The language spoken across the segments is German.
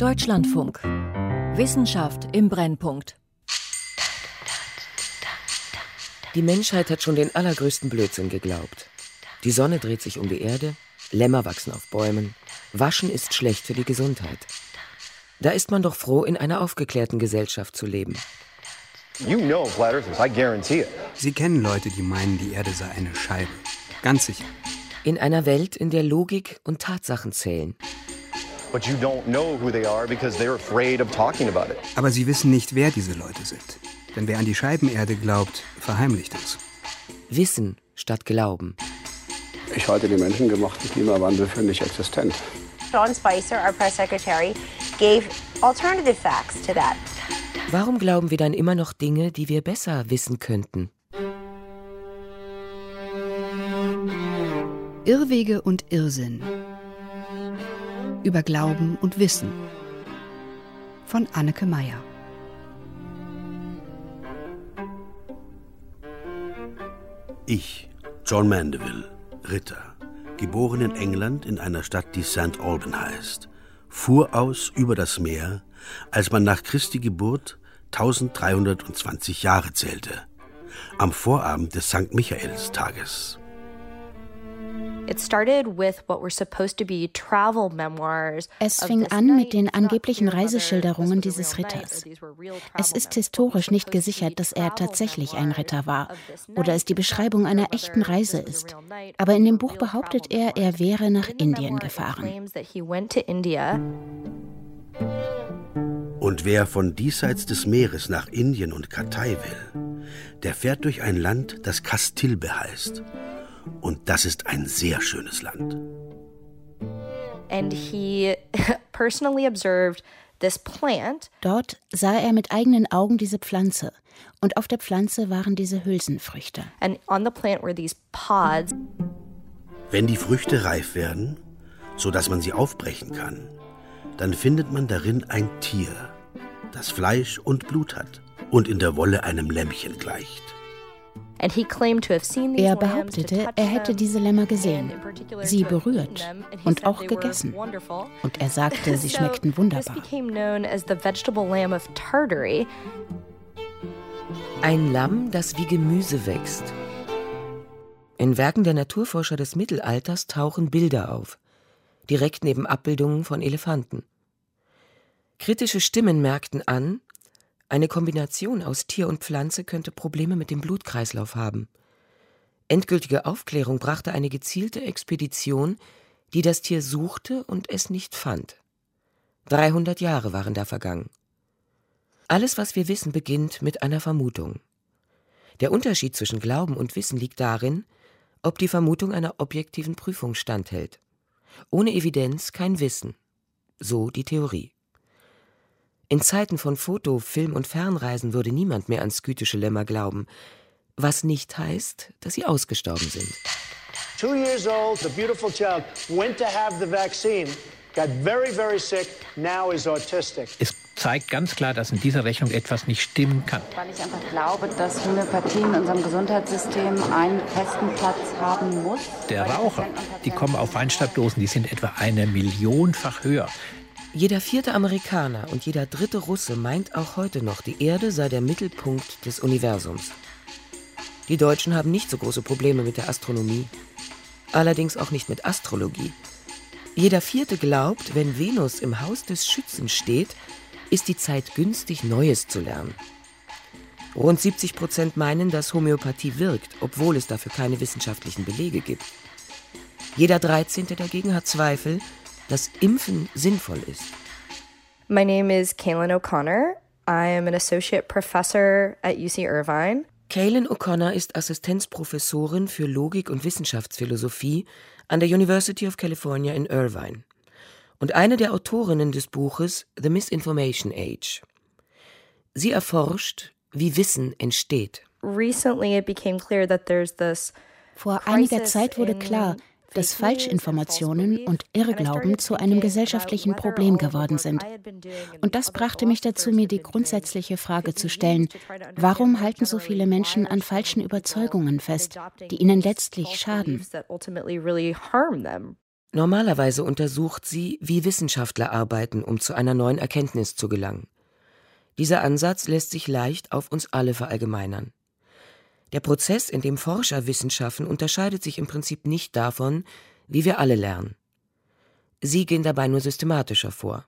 Deutschlandfunk. Wissenschaft im Brennpunkt. Die Menschheit hat schon den allergrößten Blödsinn geglaubt. Die Sonne dreht sich um die Erde, Lämmer wachsen auf Bäumen, Waschen ist schlecht für die Gesundheit. Da ist man doch froh, in einer aufgeklärten Gesellschaft zu leben. Sie kennen Leute, die meinen, die Erde sei eine Scheibe. Ganz sicher. In einer Welt, in der Logik und Tatsachen zählen. Aber sie wissen nicht, wer diese Leute sind. Denn wer an die Scheibenerde glaubt, verheimlicht es. Wissen statt Glauben. Ich halte den menschengemachten Klimawandel für nicht existent. Sean Spicer, our press secretary, gave alternative facts to that. Warum glauben wir dann immer noch Dinge, die wir besser wissen könnten? Irrwege und Irrsinn. Über Glauben und Wissen. Von Anneke Meyer. Ich, John Mandeville, Ritter, geboren in England in einer Stadt, die St. Alban heißt, fuhr aus über das Meer, als man nach Christi Geburt 1320 Jahre zählte, am Vorabend des St. Michaelstages. Es fing an mit den angeblichen Reiseschilderungen dieses Ritters. Es ist historisch nicht gesichert, dass er tatsächlich ein Ritter war oder es die Beschreibung einer echten Reise ist. Aber in dem Buch behauptet er, er wäre nach Indien gefahren. Und wer von diesseits des Meeres nach Indien und Katai will, der fährt durch ein Land, das Kastilbe heißt. Und das ist ein sehr schönes Land. And he personally observed this plant. Dort sah er mit eigenen Augen diese Pflanze. Und auf der Pflanze waren diese Hülsenfrüchte. And on the plant were these pods. Wenn die Früchte reif werden, so dass man sie aufbrechen kann, dann findet man darin ein Tier, das Fleisch und Blut hat und in der Wolle einem Lämmchen gleicht. Er behauptete, er hätte diese Lämmer gesehen, sie berührt und auch gegessen. Und er sagte, sie schmeckten wunderbar. Ein Lamm, das wie Gemüse wächst. In Werken der Naturforscher des Mittelalters tauchen Bilder auf, direkt neben Abbildungen von Elefanten. Kritische Stimmen merkten an, eine Kombination aus Tier und Pflanze könnte Probleme mit dem Blutkreislauf haben. Endgültige Aufklärung brachte eine gezielte Expedition, die das Tier suchte und es nicht fand. 300 Jahre waren da vergangen. Alles, was wir wissen, beginnt mit einer Vermutung. Der Unterschied zwischen Glauben und Wissen liegt darin, ob die Vermutung einer objektiven Prüfung standhält. Ohne Evidenz kein Wissen. So die Theorie. In Zeiten von Foto-, Film- und Fernreisen würde niemand mehr an skytische Lämmer glauben, was nicht heißt, dass sie ausgestorben sind. Two years old, the beautiful child went to have the vaccine, got very, very sick, now is autistic. Es zeigt ganz klar, dass in dieser Rechnung etwas nicht stimmen kann. Weil ich einfach glaube, dass Homöopathie in unserem Gesundheitssystem einen festen Platz haben muss. Der Raucher, die kommen auf Weinstadtdosen, die sind etwa eine Millionfach höher. Jeder vierte Amerikaner und jeder dritte Russe meint auch heute noch, die Erde sei der Mittelpunkt des Universums. Die Deutschen haben nicht so große Probleme mit der Astronomie, allerdings auch nicht mit Astrologie. Jeder vierte glaubt, wenn Venus im Haus des Schützen steht, ist die Zeit günstig, Neues zu lernen. Rund 70 Prozent meinen, dass Homöopathie wirkt, obwohl es dafür keine wissenschaftlichen Belege gibt. Jeder Dreizehnte dagegen hat Zweifel, dass Impfen sinnvoll ist. My name is Kaylin O'Connor. I am an associate professor at UC Irvine. Kaylin O'Connor ist Assistenzprofessorin für Logik und Wissenschaftsphilosophie an der University of California in Irvine und eine der Autorinnen des Buches The Misinformation Age. Sie erforscht, wie Wissen entsteht. Vor einiger Zeit wurde klar, dass Falschinformationen und Irrglauben zu einem gesellschaftlichen Problem geworden sind. Und das brachte mich dazu, mir die grundsätzliche Frage zu stellen, warum halten so viele Menschen an falschen Überzeugungen fest, die ihnen letztlich schaden? Normalerweise untersucht sie, wie Wissenschaftler arbeiten, um zu einer neuen Erkenntnis zu gelangen. Dieser Ansatz lässt sich leicht auf uns alle verallgemeinern. Der Prozess, in dem Forscher Wissen schaffen, unterscheidet sich im Prinzip nicht davon, wie wir alle lernen. Sie gehen dabei nur systematischer vor,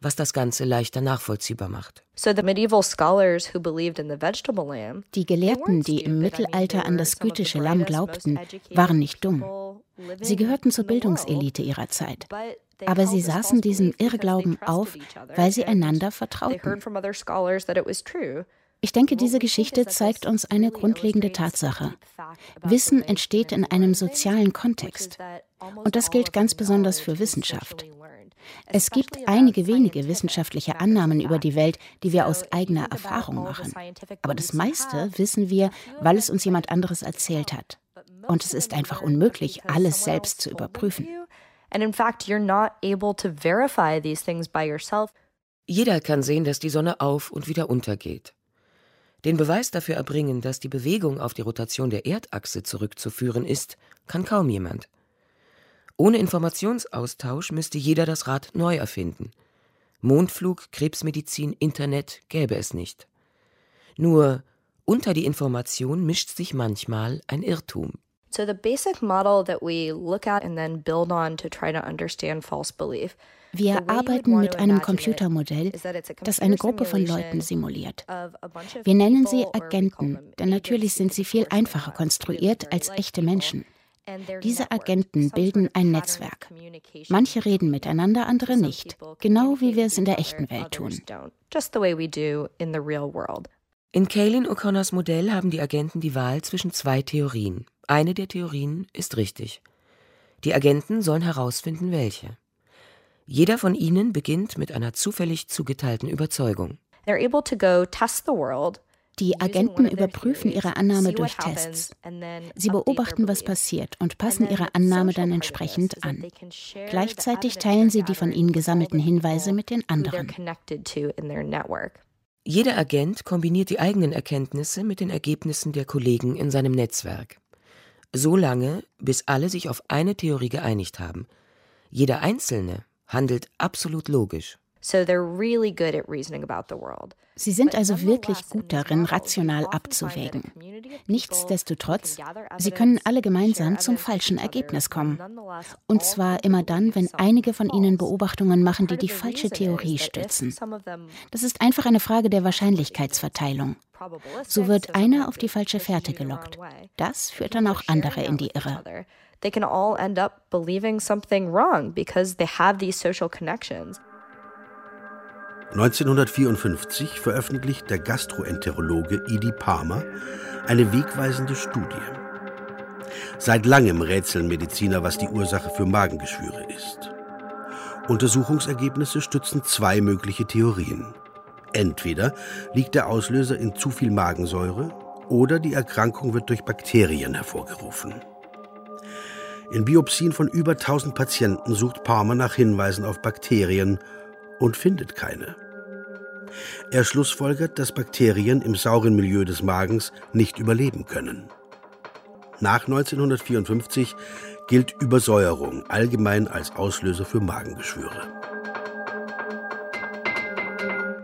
was das Ganze leichter nachvollziehbar macht. Die Gelehrten, die im Mittelalter an das gütische Lamm glaubten, waren nicht dumm. Sie gehörten zur Bildungselite ihrer Zeit. Aber sie saßen diesem Irrglauben auf, weil sie einander vertrauten. Ich denke, diese Geschichte zeigt uns eine grundlegende Tatsache. Wissen entsteht in einem sozialen Kontext. Und das gilt ganz besonders für Wissenschaft. Es gibt einige wenige wissenschaftliche Annahmen über die Welt, die wir aus eigener Erfahrung machen. Aber das meiste wissen wir, weil es uns jemand anderes erzählt hat. Und es ist einfach unmöglich, alles selbst zu überprüfen. Jeder kann sehen, dass die Sonne auf und wieder untergeht. Den Beweis dafür erbringen, dass die Bewegung auf die Rotation der Erdachse zurückzuführen ist, kann kaum jemand. Ohne Informationsaustausch müsste jeder das Rad neu erfinden. Mondflug, Krebsmedizin, Internet gäbe es nicht. Nur unter die Information mischt sich manchmal ein Irrtum. So the basic model that we look at and then build on to try to understand false belief wir arbeiten mit einem Computermodell, das eine Gruppe von Leuten simuliert. Wir nennen sie Agenten, denn natürlich sind sie viel einfacher konstruiert als echte Menschen. Diese Agenten bilden ein Netzwerk. Manche reden miteinander, andere nicht, genau wie wir es in der echten Welt tun. In Kaylin O'Connors Modell haben die Agenten die Wahl zwischen zwei Theorien. Eine der Theorien ist richtig. Die Agenten sollen herausfinden, welche. Jeder von ihnen beginnt mit einer zufällig zugeteilten Überzeugung. Die Agenten überprüfen ihre Annahme durch Tests. Sie beobachten, was passiert und passen ihre Annahme dann entsprechend an. Gleichzeitig teilen sie die von ihnen gesammelten Hinweise mit den anderen. Jeder Agent kombiniert die eigenen Erkenntnisse mit den Ergebnissen der Kollegen in seinem Netzwerk. So lange, bis alle sich auf eine Theorie geeinigt haben. Jeder Einzelne handelt absolut logisch. Sie sind also wirklich gut darin, rational abzuwägen. Nichtsdestotrotz, sie können alle gemeinsam zum falschen Ergebnis kommen. Und zwar immer dann, wenn einige von ihnen Beobachtungen machen, die die falsche Theorie stützen. Das ist einfach eine Frage der Wahrscheinlichkeitsverteilung. So wird einer auf die falsche Fährte gelockt. Das führt dann auch andere in die Irre they can all end up believing something wrong because they have these social connections. 1954 veröffentlicht der Gastroenterologe Edie Palmer eine wegweisende Studie. Seit langem rätseln Mediziner, was die Ursache für Magengeschwüre ist. Untersuchungsergebnisse stützen zwei mögliche Theorien. Entweder liegt der Auslöser in zu viel Magensäure oder die Erkrankung wird durch Bakterien hervorgerufen. In Biopsien von über 1000 Patienten sucht Palmer nach Hinweisen auf Bakterien und findet keine. Er schlussfolgert, dass Bakterien im sauren Milieu des Magens nicht überleben können. Nach 1954 gilt Übersäuerung allgemein als Auslöser für Magengeschwüre.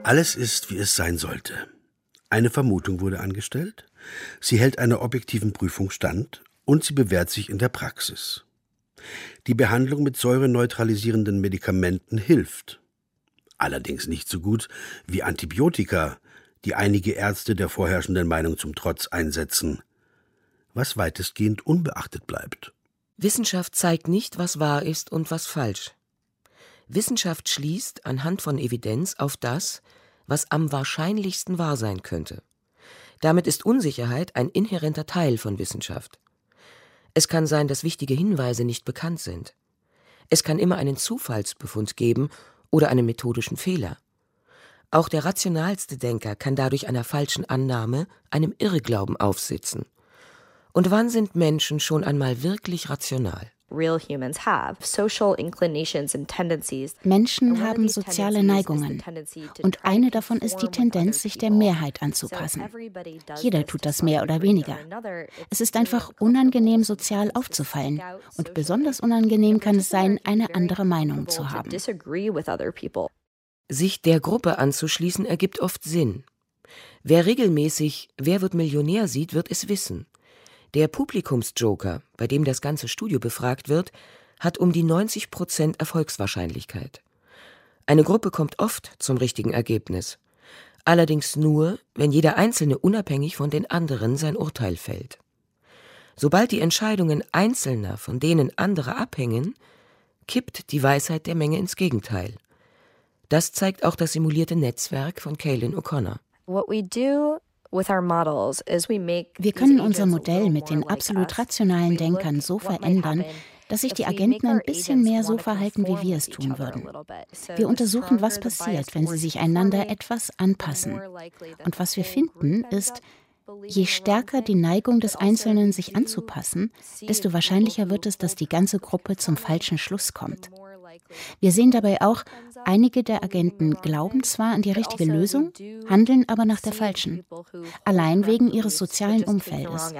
Alles ist, wie es sein sollte. Eine Vermutung wurde angestellt, sie hält einer objektiven Prüfung stand und sie bewährt sich in der Praxis. Die Behandlung mit säureneutralisierenden Medikamenten hilft. Allerdings nicht so gut wie Antibiotika, die einige Ärzte der vorherrschenden Meinung zum Trotz einsetzen, was weitestgehend unbeachtet bleibt. Wissenschaft zeigt nicht, was wahr ist und was falsch. Wissenschaft schließt anhand von Evidenz auf das, was am wahrscheinlichsten wahr sein könnte. Damit ist Unsicherheit ein inhärenter Teil von Wissenschaft. Es kann sein, dass wichtige Hinweise nicht bekannt sind. Es kann immer einen Zufallsbefund geben oder einen methodischen Fehler. Auch der rationalste Denker kann dadurch einer falschen Annahme, einem Irrglauben aufsitzen. Und wann sind Menschen schon einmal wirklich rational? Menschen haben soziale Neigungen. Und eine davon ist die Tendenz, sich der Mehrheit anzupassen. Jeder tut das mehr oder weniger. Es ist einfach unangenehm, sozial aufzufallen. Und besonders unangenehm kann es sein, eine andere Meinung zu haben. Sich der Gruppe anzuschließen ergibt oft Sinn. Wer regelmäßig Wer wird Millionär sieht, wird es wissen. Der Publikumsjoker, bei dem das ganze Studio befragt wird, hat um die 90 Prozent Erfolgswahrscheinlichkeit. Eine Gruppe kommt oft zum richtigen Ergebnis. Allerdings nur, wenn jeder Einzelne unabhängig von den anderen sein Urteil fällt. Sobald die Entscheidungen Einzelner von denen anderer abhängen, kippt die Weisheit der Menge ins Gegenteil. Das zeigt auch das simulierte Netzwerk von Kaylin O'Connor. Wir können unser Modell mit den absolut rationalen Denkern so verändern, dass sich die Agenten ein bisschen mehr so verhalten, wie wir es tun würden. Wir untersuchen, was passiert, wenn sie sich einander etwas anpassen. Und was wir finden, ist, Je stärker die Neigung des Einzelnen, sich anzupassen, desto wahrscheinlicher wird es, dass die ganze Gruppe zum falschen Schluss kommt. Wir sehen dabei auch, einige der Agenten glauben zwar an die richtige Lösung, handeln aber nach der falschen, allein wegen ihres sozialen Umfeldes.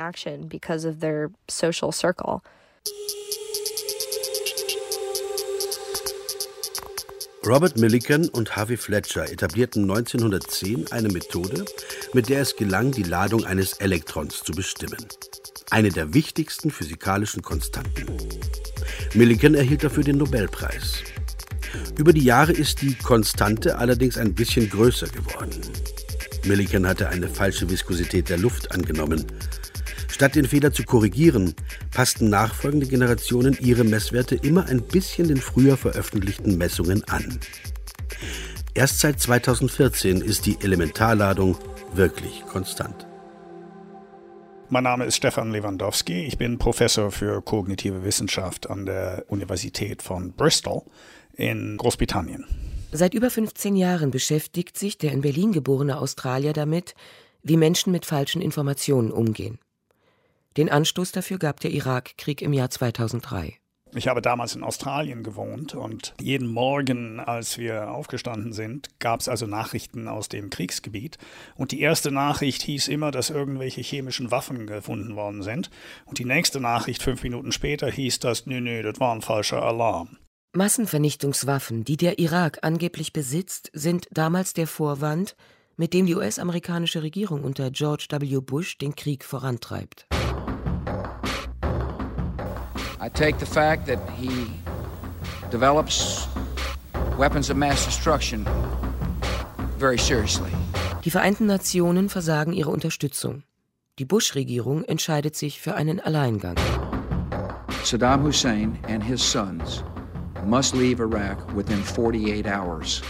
Robert Millikan und Harvey Fletcher etablierten 1910 eine Methode, mit der es gelang, die Ladung eines Elektrons zu bestimmen. Eine der wichtigsten physikalischen Konstanten. Millikan erhielt dafür den Nobelpreis. Über die Jahre ist die Konstante allerdings ein bisschen größer geworden. Millikan hatte eine falsche Viskosität der Luft angenommen. Statt den Fehler zu korrigieren, passten nachfolgende Generationen ihre Messwerte immer ein bisschen den früher veröffentlichten Messungen an. Erst seit 2014 ist die Elementarladung wirklich konstant. Mein Name ist Stefan Lewandowski. Ich bin Professor für kognitive Wissenschaft an der Universität von Bristol in Großbritannien. Seit über 15 Jahren beschäftigt sich der in Berlin geborene Australier damit, wie Menschen mit falschen Informationen umgehen. Den Anstoß dafür gab der Irakkrieg im Jahr 2003. Ich habe damals in Australien gewohnt und jeden Morgen, als wir aufgestanden sind, gab es also Nachrichten aus dem Kriegsgebiet. Und die erste Nachricht hieß immer, dass irgendwelche chemischen Waffen gefunden worden sind. Und die nächste Nachricht fünf Minuten später hieß, dass, nö, nö, das war ein falscher Alarm. Massenvernichtungswaffen, die der Irak angeblich besitzt, sind damals der Vorwand, mit dem die US-amerikanische Regierung unter George W. Bush den Krieg vorantreibt. I take the fact that he develops weapons of mass destruction very seriously. Die Vereinten Nationen versagen ihre Unterstützung. Die Bush-Regierung entscheidet sich für einen Alleingang. Saddam Hussein and his sons must leave Iraq within 48 hours.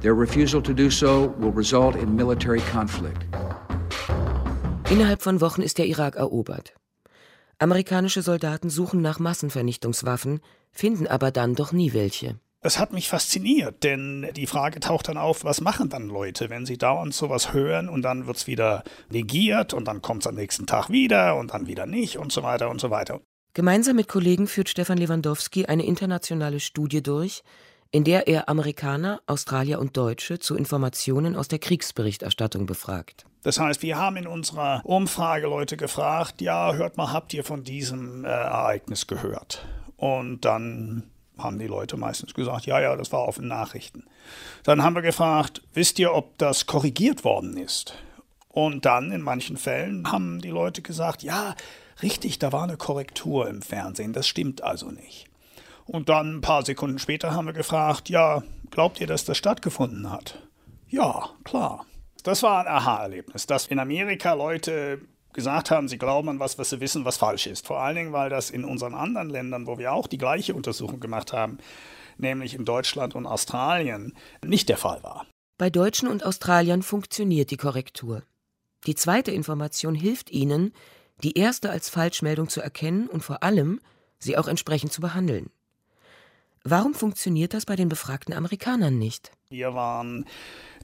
Their refusal to do so will result in military conflict. Innerhalb von Wochen ist der Irak erobert. Amerikanische Soldaten suchen nach Massenvernichtungswaffen, finden aber dann doch nie welche. Es hat mich fasziniert, denn die Frage taucht dann auf, was machen dann Leute, wenn sie dauernd sowas hören und dann wird es wieder negiert und dann kommt es am nächsten Tag wieder und dann wieder nicht und so weiter und so weiter. Gemeinsam mit Kollegen führt Stefan Lewandowski eine internationale Studie durch, in der er Amerikaner, Australier und Deutsche zu Informationen aus der Kriegsberichterstattung befragt. Das heißt, wir haben in unserer Umfrage Leute gefragt, ja, hört mal, habt ihr von diesem äh, Ereignis gehört? Und dann haben die Leute meistens gesagt, ja, ja, das war auf den Nachrichten. Dann haben wir gefragt, wisst ihr, ob das korrigiert worden ist? Und dann in manchen Fällen haben die Leute gesagt, ja, richtig, da war eine Korrektur im Fernsehen, das stimmt also nicht. Und dann ein paar Sekunden später haben wir gefragt, ja, glaubt ihr, dass das stattgefunden hat? Ja, klar. Das war ein Aha-Erlebnis, dass in Amerika Leute gesagt haben, sie glauben an was, was sie wissen, was falsch ist. Vor allen Dingen, weil das in unseren anderen Ländern, wo wir auch die gleiche Untersuchung gemacht haben, nämlich in Deutschland und Australien, nicht der Fall war. Bei Deutschen und Australiern funktioniert die Korrektur. Die zweite Information hilft ihnen, die erste als Falschmeldung zu erkennen und vor allem sie auch entsprechend zu behandeln. Warum funktioniert das bei den befragten Amerikanern nicht? Wir waren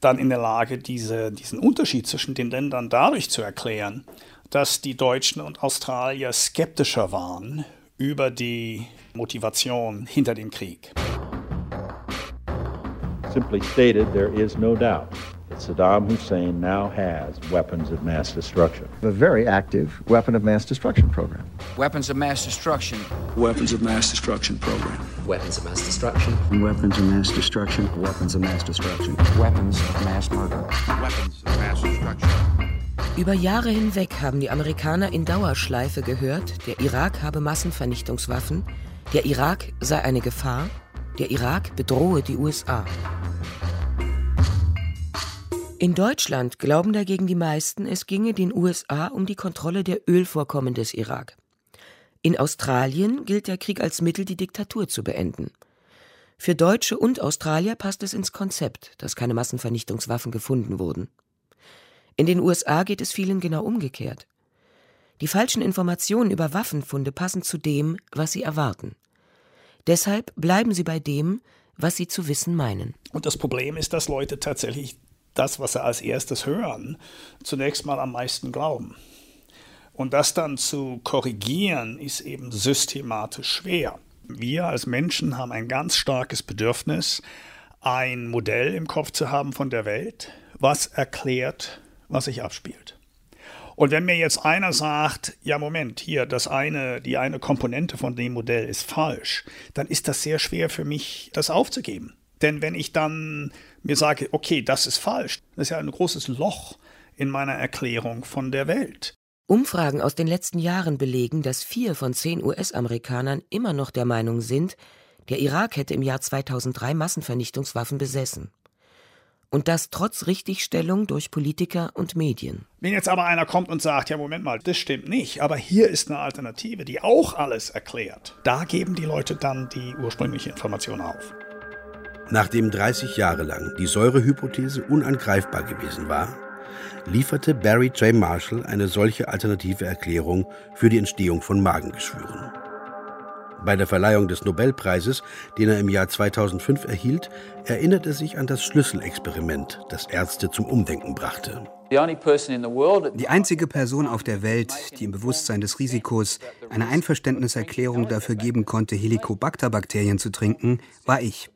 dann in der Lage, diese, diesen Unterschied zwischen den Ländern dadurch zu erklären, dass die Deutschen und Australier skeptischer waren über die Motivation hinter dem Krieg. Simply stated, there is no doubt Saddam Hussein now has weapons of mass destruction. A very active weapon of mass destruction program. Weapons of mass destruction. Weapons of mass destruction program. Weapons of mass destruction. Weapons of mass destruction. Weapons of mass destruction. Weapons of mass murder. Weapons of mass destruction. Über Jahre hinweg haben die Amerikaner in Dauerschleife gehört, der Irak habe Massenvernichtungswaffen, der Irak sei eine Gefahr, der Irak bedrohe die USA. In Deutschland glauben dagegen die meisten, es ginge den USA um die Kontrolle der Ölvorkommen des Irak. In Australien gilt der Krieg als Mittel, die Diktatur zu beenden. Für Deutsche und Australier passt es ins Konzept, dass keine Massenvernichtungswaffen gefunden wurden. In den USA geht es vielen genau umgekehrt. Die falschen Informationen über Waffenfunde passen zu dem, was sie erwarten. Deshalb bleiben sie bei dem, was sie zu wissen meinen. Und das Problem ist, dass Leute tatsächlich das, was sie als erstes hören, zunächst mal am meisten glauben. Und das dann zu korrigieren, ist eben systematisch schwer. Wir als Menschen haben ein ganz starkes Bedürfnis, ein Modell im Kopf zu haben von der Welt, was erklärt, was sich abspielt. Und wenn mir jetzt einer sagt, ja Moment, hier, das eine, die eine Komponente von dem Modell ist falsch, dann ist das sehr schwer für mich, das aufzugeben. Denn wenn ich dann mir sage, okay, das ist falsch, das ist ja ein großes Loch in meiner Erklärung von der Welt. Umfragen aus den letzten Jahren belegen, dass vier von zehn US-Amerikanern immer noch der Meinung sind, der Irak hätte im Jahr 2003 Massenvernichtungswaffen besessen. Und das trotz Richtigstellung durch Politiker und Medien. Wenn jetzt aber einer kommt und sagt, ja Moment mal, das stimmt nicht, aber hier ist eine Alternative, die auch alles erklärt, da geben die Leute dann die ursprüngliche Information auf. Nachdem 30 Jahre lang die Säurehypothese unangreifbar gewesen war, lieferte Barry J. Marshall eine solche alternative Erklärung für die Entstehung von Magengeschwüren. Bei der Verleihung des Nobelpreises, den er im Jahr 2005 erhielt, erinnert er sich an das Schlüsselexperiment, das Ärzte zum Umdenken brachte. Die einzige Person auf der Welt, die im Bewusstsein des Risikos eine Einverständniserklärung dafür geben konnte, Helicobacter-Bakterien zu trinken, war ich.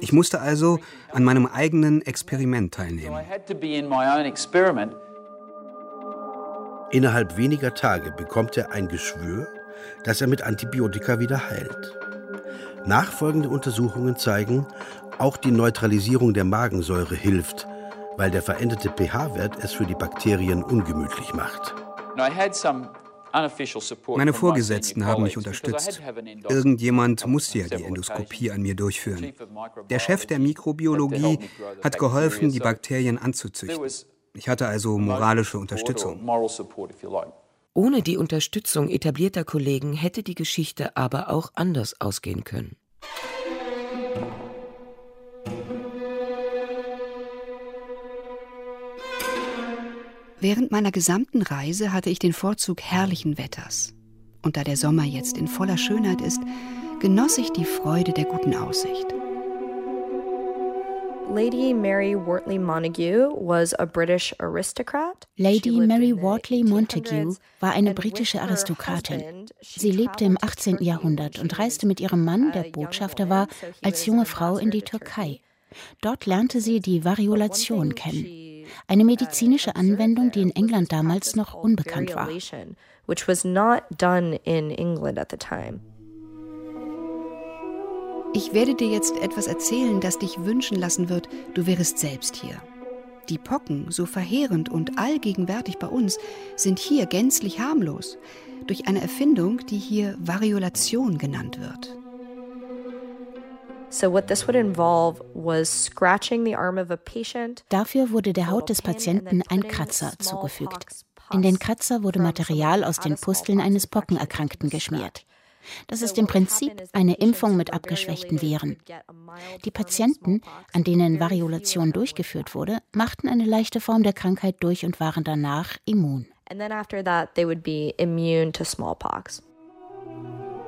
Ich musste also an meinem eigenen Experiment teilnehmen. Innerhalb weniger Tage bekommt er ein Geschwür, das er mit Antibiotika wieder heilt. Nachfolgende Untersuchungen zeigen, auch die Neutralisierung der Magensäure hilft, weil der veränderte pH-Wert es für die Bakterien ungemütlich macht. Meine Vorgesetzten haben mich unterstützt. Irgendjemand musste ja die Endoskopie an mir durchführen. Der Chef der Mikrobiologie hat geholfen, die Bakterien anzuzüchten. Ich hatte also moralische Unterstützung. Ohne die Unterstützung etablierter Kollegen hätte die Geschichte aber auch anders ausgehen können. Während meiner gesamten Reise hatte ich den Vorzug herrlichen Wetters. Und da der Sommer jetzt in voller Schönheit ist, genoss ich die Freude der guten Aussicht. Lady Mary Wortley Montagu was a British aristocrat. Lady Mary Wortley Montagu war eine britische Aristokratin. Sie lebte im 18. Jahrhundert und reiste mit ihrem Mann, der Botschafter war, als junge Frau in die Türkei. Dort lernte sie die Variolation kennen, eine medizinische Anwendung, die in England damals noch unbekannt war. Ich werde dir jetzt etwas erzählen, das dich wünschen lassen wird, du wärest selbst hier. Die Pocken, so verheerend und allgegenwärtig bei uns, sind hier gänzlich harmlos, durch eine Erfindung, die hier Variolation genannt wird. Dafür wurde der Haut des Patienten ein Kratzer zugefügt. In den Kratzer wurde Material aus den Pusteln eines Pockenerkrankten geschmiert. Das ist im Prinzip eine Impfung mit abgeschwächten Viren. Die Patienten, an denen Variolation durchgeführt wurde, machten eine leichte Form der Krankheit durch und waren danach immun.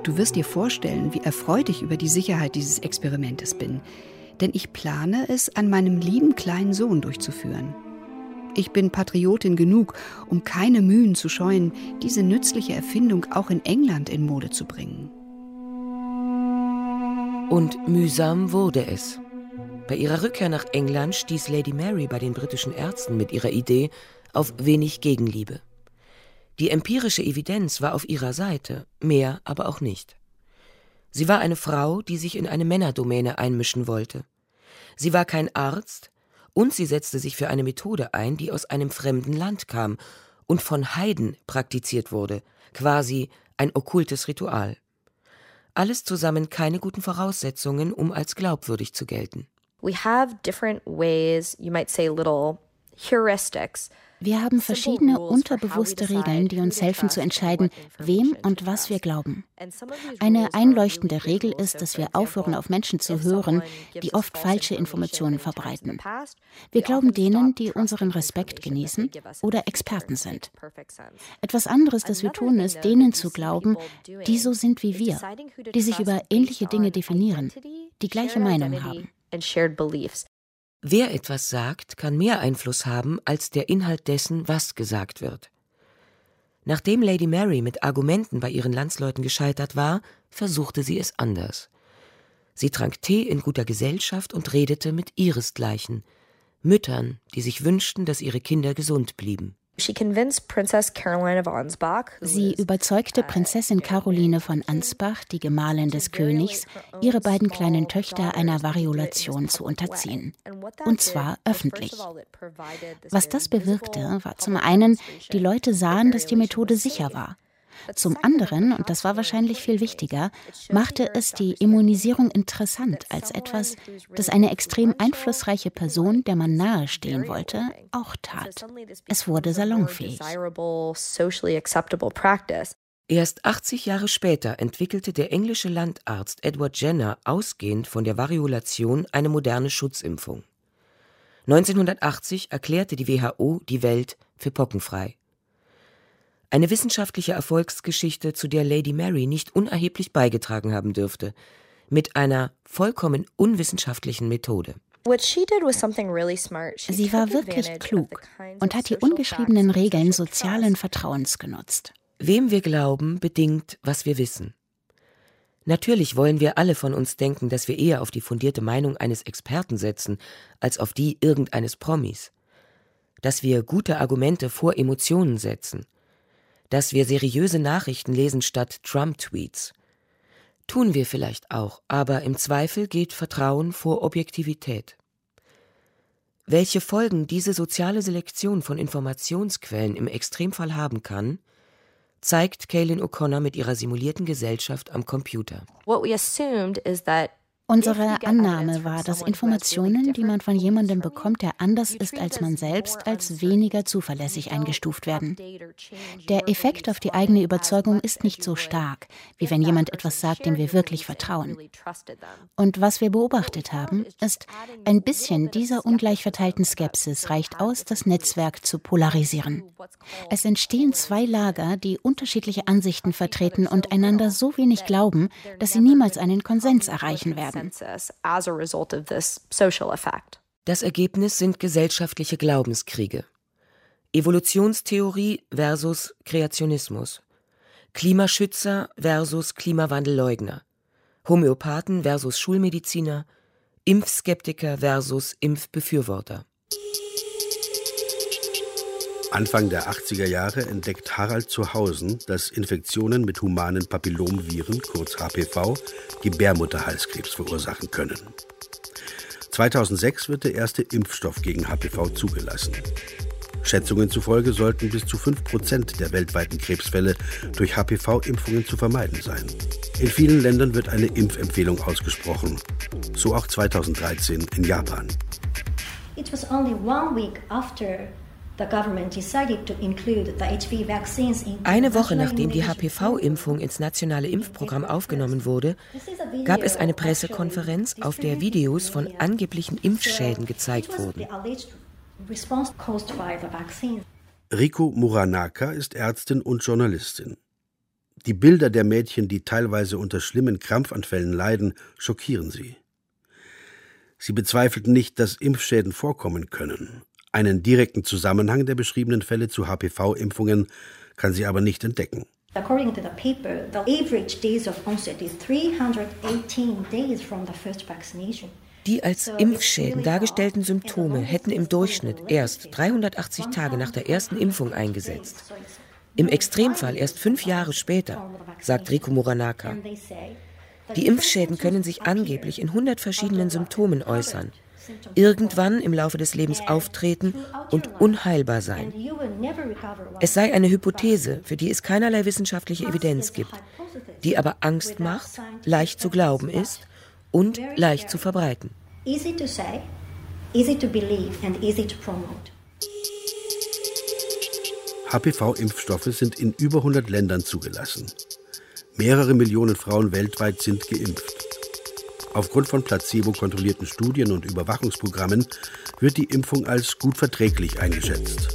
Du wirst dir vorstellen, wie erfreut ich über die Sicherheit dieses Experimentes bin, denn ich plane es an meinem lieben kleinen Sohn durchzuführen. Ich bin Patriotin genug, um keine Mühen zu scheuen, diese nützliche Erfindung auch in England in Mode zu bringen. Und mühsam wurde es. Bei ihrer Rückkehr nach England stieß Lady Mary bei den britischen Ärzten mit ihrer Idee auf wenig Gegenliebe. Die empirische Evidenz war auf ihrer Seite, mehr aber auch nicht. Sie war eine Frau, die sich in eine Männerdomäne einmischen wollte. Sie war kein Arzt und sie setzte sich für eine Methode ein, die aus einem fremden Land kam und von Heiden praktiziert wurde, quasi ein okkultes Ritual. Alles zusammen keine guten Voraussetzungen, um als glaubwürdig zu gelten. We have different ways, you might say little heuristics wir haben verschiedene unterbewusste Regeln, die uns helfen zu entscheiden, wem und was wir glauben. Eine einleuchtende Regel ist, dass wir aufhören, auf Menschen zu hören, die oft falsche Informationen verbreiten. Wir glauben denen, die unseren Respekt genießen oder Experten sind. Etwas anderes, das wir tun, ist, denen zu glauben, die so sind wie wir, die sich über ähnliche Dinge definieren, die gleiche Meinung haben. Wer etwas sagt, kann mehr Einfluss haben als der Inhalt dessen, was gesagt wird. Nachdem Lady Mary mit Argumenten bei ihren Landsleuten gescheitert war, versuchte sie es anders. Sie trank Tee in guter Gesellschaft und redete mit ihresgleichen, Müttern, die sich wünschten, dass ihre Kinder gesund blieben. Sie überzeugte Prinzessin Caroline von Ansbach, die Gemahlin des Königs, ihre beiden kleinen Töchter einer Variolation zu unterziehen. Und zwar öffentlich. Was das bewirkte, war zum einen, die Leute sahen, dass die Methode sicher war. Zum anderen, und das war wahrscheinlich viel wichtiger, machte es die Immunisierung interessant als etwas, das eine extrem einflussreiche Person, der man nahestehen wollte, auch tat. Es wurde salonfähig. Erst 80 Jahre später entwickelte der englische Landarzt Edward Jenner ausgehend von der Variolation eine moderne Schutzimpfung. 1980 erklärte die WHO die Welt für pockenfrei. Eine wissenschaftliche Erfolgsgeschichte, zu der Lady Mary nicht unerheblich beigetragen haben dürfte, mit einer vollkommen unwissenschaftlichen Methode. Sie war wirklich klug und hat die ungeschriebenen Regeln sozialen Vertrauens genutzt. Wem wir glauben, bedingt, was wir wissen. Natürlich wollen wir alle von uns denken, dass wir eher auf die fundierte Meinung eines Experten setzen, als auf die irgendeines Promis. Dass wir gute Argumente vor Emotionen setzen dass wir seriöse Nachrichten lesen statt Trump-Tweets. Tun wir vielleicht auch, aber im Zweifel geht Vertrauen vor Objektivität. Welche Folgen diese soziale Selektion von Informationsquellen im Extremfall haben kann, zeigt Kaylin O'Connor mit ihrer simulierten Gesellschaft am Computer. What we assumed is that Unsere Annahme war, dass Informationen, die man von jemandem bekommt, der anders ist als man selbst, als weniger zuverlässig eingestuft werden. Der Effekt auf die eigene Überzeugung ist nicht so stark, wie wenn jemand etwas sagt, dem wir wirklich vertrauen. Und was wir beobachtet haben, ist, ein bisschen dieser ungleich verteilten Skepsis reicht aus, das Netzwerk zu polarisieren. Es entstehen zwei Lager, die unterschiedliche Ansichten vertreten und einander so wenig glauben, dass sie niemals einen Konsens erreichen werden. Das Ergebnis sind gesellschaftliche Glaubenskriege. Evolutionstheorie versus Kreationismus. Klimaschützer versus Klimawandelleugner. Homöopathen versus Schulmediziner. Impfskeptiker versus Impfbefürworter. Anfang der 80er Jahre entdeckt Harald Zuhausen, dass Infektionen mit humanen Papillomviren, kurz HPV, Gebärmutterhalskrebs verursachen können. 2006 wird der erste Impfstoff gegen HPV zugelassen. Schätzungen zufolge sollten bis zu 5% der weltweiten Krebsfälle durch HPV-Impfungen zu vermeiden sein. In vielen Ländern wird eine Impfempfehlung ausgesprochen, so auch 2013 in Japan. It was only one week after eine Woche nachdem die HPV-Impfung ins nationale Impfprogramm aufgenommen wurde, gab es eine Pressekonferenz, auf der Videos von angeblichen Impfschäden gezeigt wurden. Riko Muranaka ist Ärztin und Journalistin. Die Bilder der Mädchen, die teilweise unter schlimmen Krampfanfällen leiden, schockieren sie. Sie bezweifelt nicht, dass Impfschäden vorkommen können, Einen direkten Zusammenhang der beschriebenen Fälle zu HPV-Impfungen kann sie aber nicht entdecken. According to the paper, the average days of onset is 318 days from the first vaccination. Die als Impfschäden dargestellten Symptome hätten im Durchschnitt erst 380 Tage nach der ersten Impfung eingesetzt. Im Extremfall erst fünf Jahre später, sagt Riku Muranaka. Die Impfschäden können sich angeblich in 100 verschiedenen Symptomen äußern, irgendwann im Laufe des Lebens auftreten und unheilbar sein. Es sei eine Hypothese, für die es keinerlei wissenschaftliche Evidenz gibt, die aber Angst macht, leicht zu glauben ist und leicht zu verbreiten. HPV-Impfstoffe sind in über 100 Ländern zugelassen. Mehrere Millionen Frauen weltweit sind geimpft. Aufgrund von placebo-kontrollierten Studien und Überwachungsprogrammen wird die Impfung als gut verträglich eingeschätzt.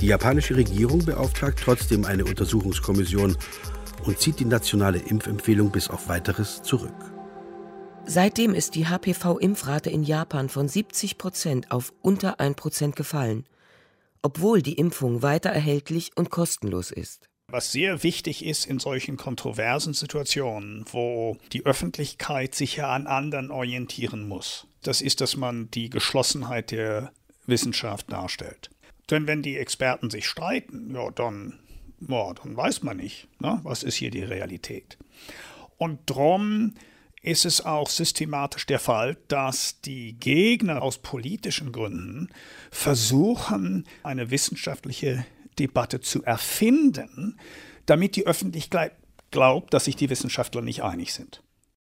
Die japanische Regierung beauftragt trotzdem eine Untersuchungskommission und zieht die nationale Impfempfehlung bis auf weiteres zurück. Seitdem ist die HPV-Impfrate in Japan von 70 Prozent auf unter 1 Prozent gefallen, obwohl die Impfung weiter erhältlich und kostenlos ist. Was sehr wichtig ist in solchen kontroversen Situationen, wo die Öffentlichkeit sich ja an anderen orientieren muss, das ist, dass man die Geschlossenheit der Wissenschaft darstellt. Denn wenn die Experten sich streiten, ja, dann, ja, dann weiß man nicht, ne, was ist hier die Realität. Und darum ist es auch systematisch der Fall, dass die Gegner aus politischen Gründen versuchen, eine wissenschaftliche Debatte zu erfinden, damit die Öffentlichkeit glaubt, dass sich die Wissenschaftler nicht einig sind.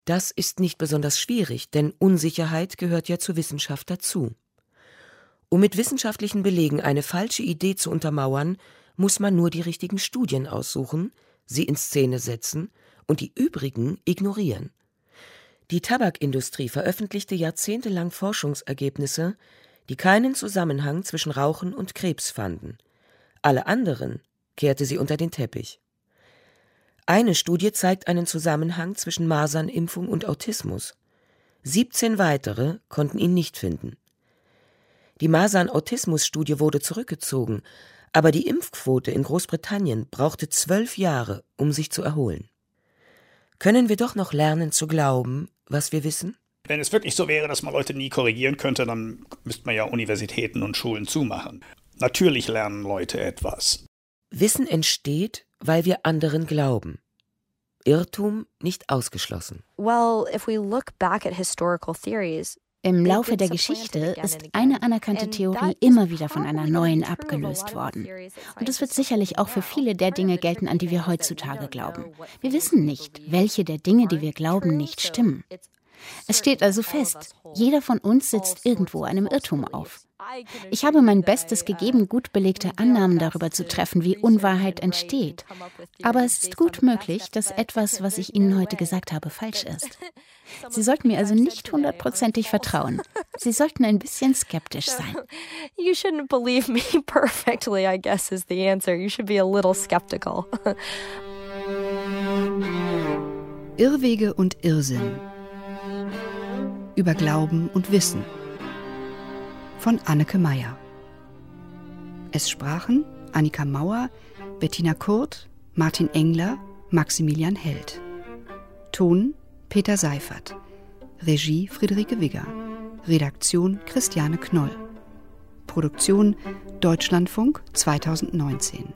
Das ist nicht besonders schwierig, denn Unsicherheit gehört ja zur Wissenschaft dazu. Um mit wissenschaftlichen Belegen eine falsche Idee zu untermauern, muss man nur die richtigen Studien aussuchen, sie in Szene setzen und die übrigen ignorieren. Die Tabakindustrie veröffentlichte jahrzehntelang Forschungsergebnisse, die keinen Zusammenhang zwischen Rauchen und Krebs fanden. Alle anderen kehrte sie unter den Teppich. Eine Studie zeigt einen Zusammenhang zwischen Masernimpfung und Autismus. 17 weitere konnten ihn nicht finden. Die Masern-Autismus-Studie wurde zurückgezogen, aber die Impfquote in Großbritannien brauchte zwölf Jahre, um sich zu erholen. Können wir doch noch lernen zu glauben, was wir wissen? Wenn es wirklich so wäre, dass man Leute nie korrigieren könnte, dann müsste man ja Universitäten und Schulen zumachen. Natürlich lernen Leute etwas. Wissen entsteht, weil wir anderen glauben. Irrtum nicht ausgeschlossen. Well, if we look back at historical theories, im Laufe der Geschichte ist eine anerkannte Theorie immer wieder von einer neuen abgelöst worden. Und es wird sicherlich auch für viele der Dinge gelten, an die wir heutzutage glauben. Wir wissen nicht, welche der Dinge, die wir glauben, nicht stimmen. Es steht also fest, jeder von uns sitzt irgendwo einem Irrtum auf. Ich habe mein Bestes gegeben, gut belegte Annahmen darüber zu treffen, wie Unwahrheit entsteht. Aber es ist gut möglich, dass etwas, was ich Ihnen heute gesagt habe, falsch ist. Sie sollten mir also nicht hundertprozentig vertrauen. Sie sollten ein bisschen skeptisch sein. You shouldn't believe me perfectly, I guess is the answer. You should be a little skeptical. Irrwege und Irrsinn. Über Glauben und Wissen von Anneke Meyer. Es sprachen Annika Mauer, Bettina Kurt, Martin Engler, Maximilian Held. Ton Peter Seifert. Regie Friederike Wigger. Redaktion Christiane Knoll. Produktion Deutschlandfunk 2019.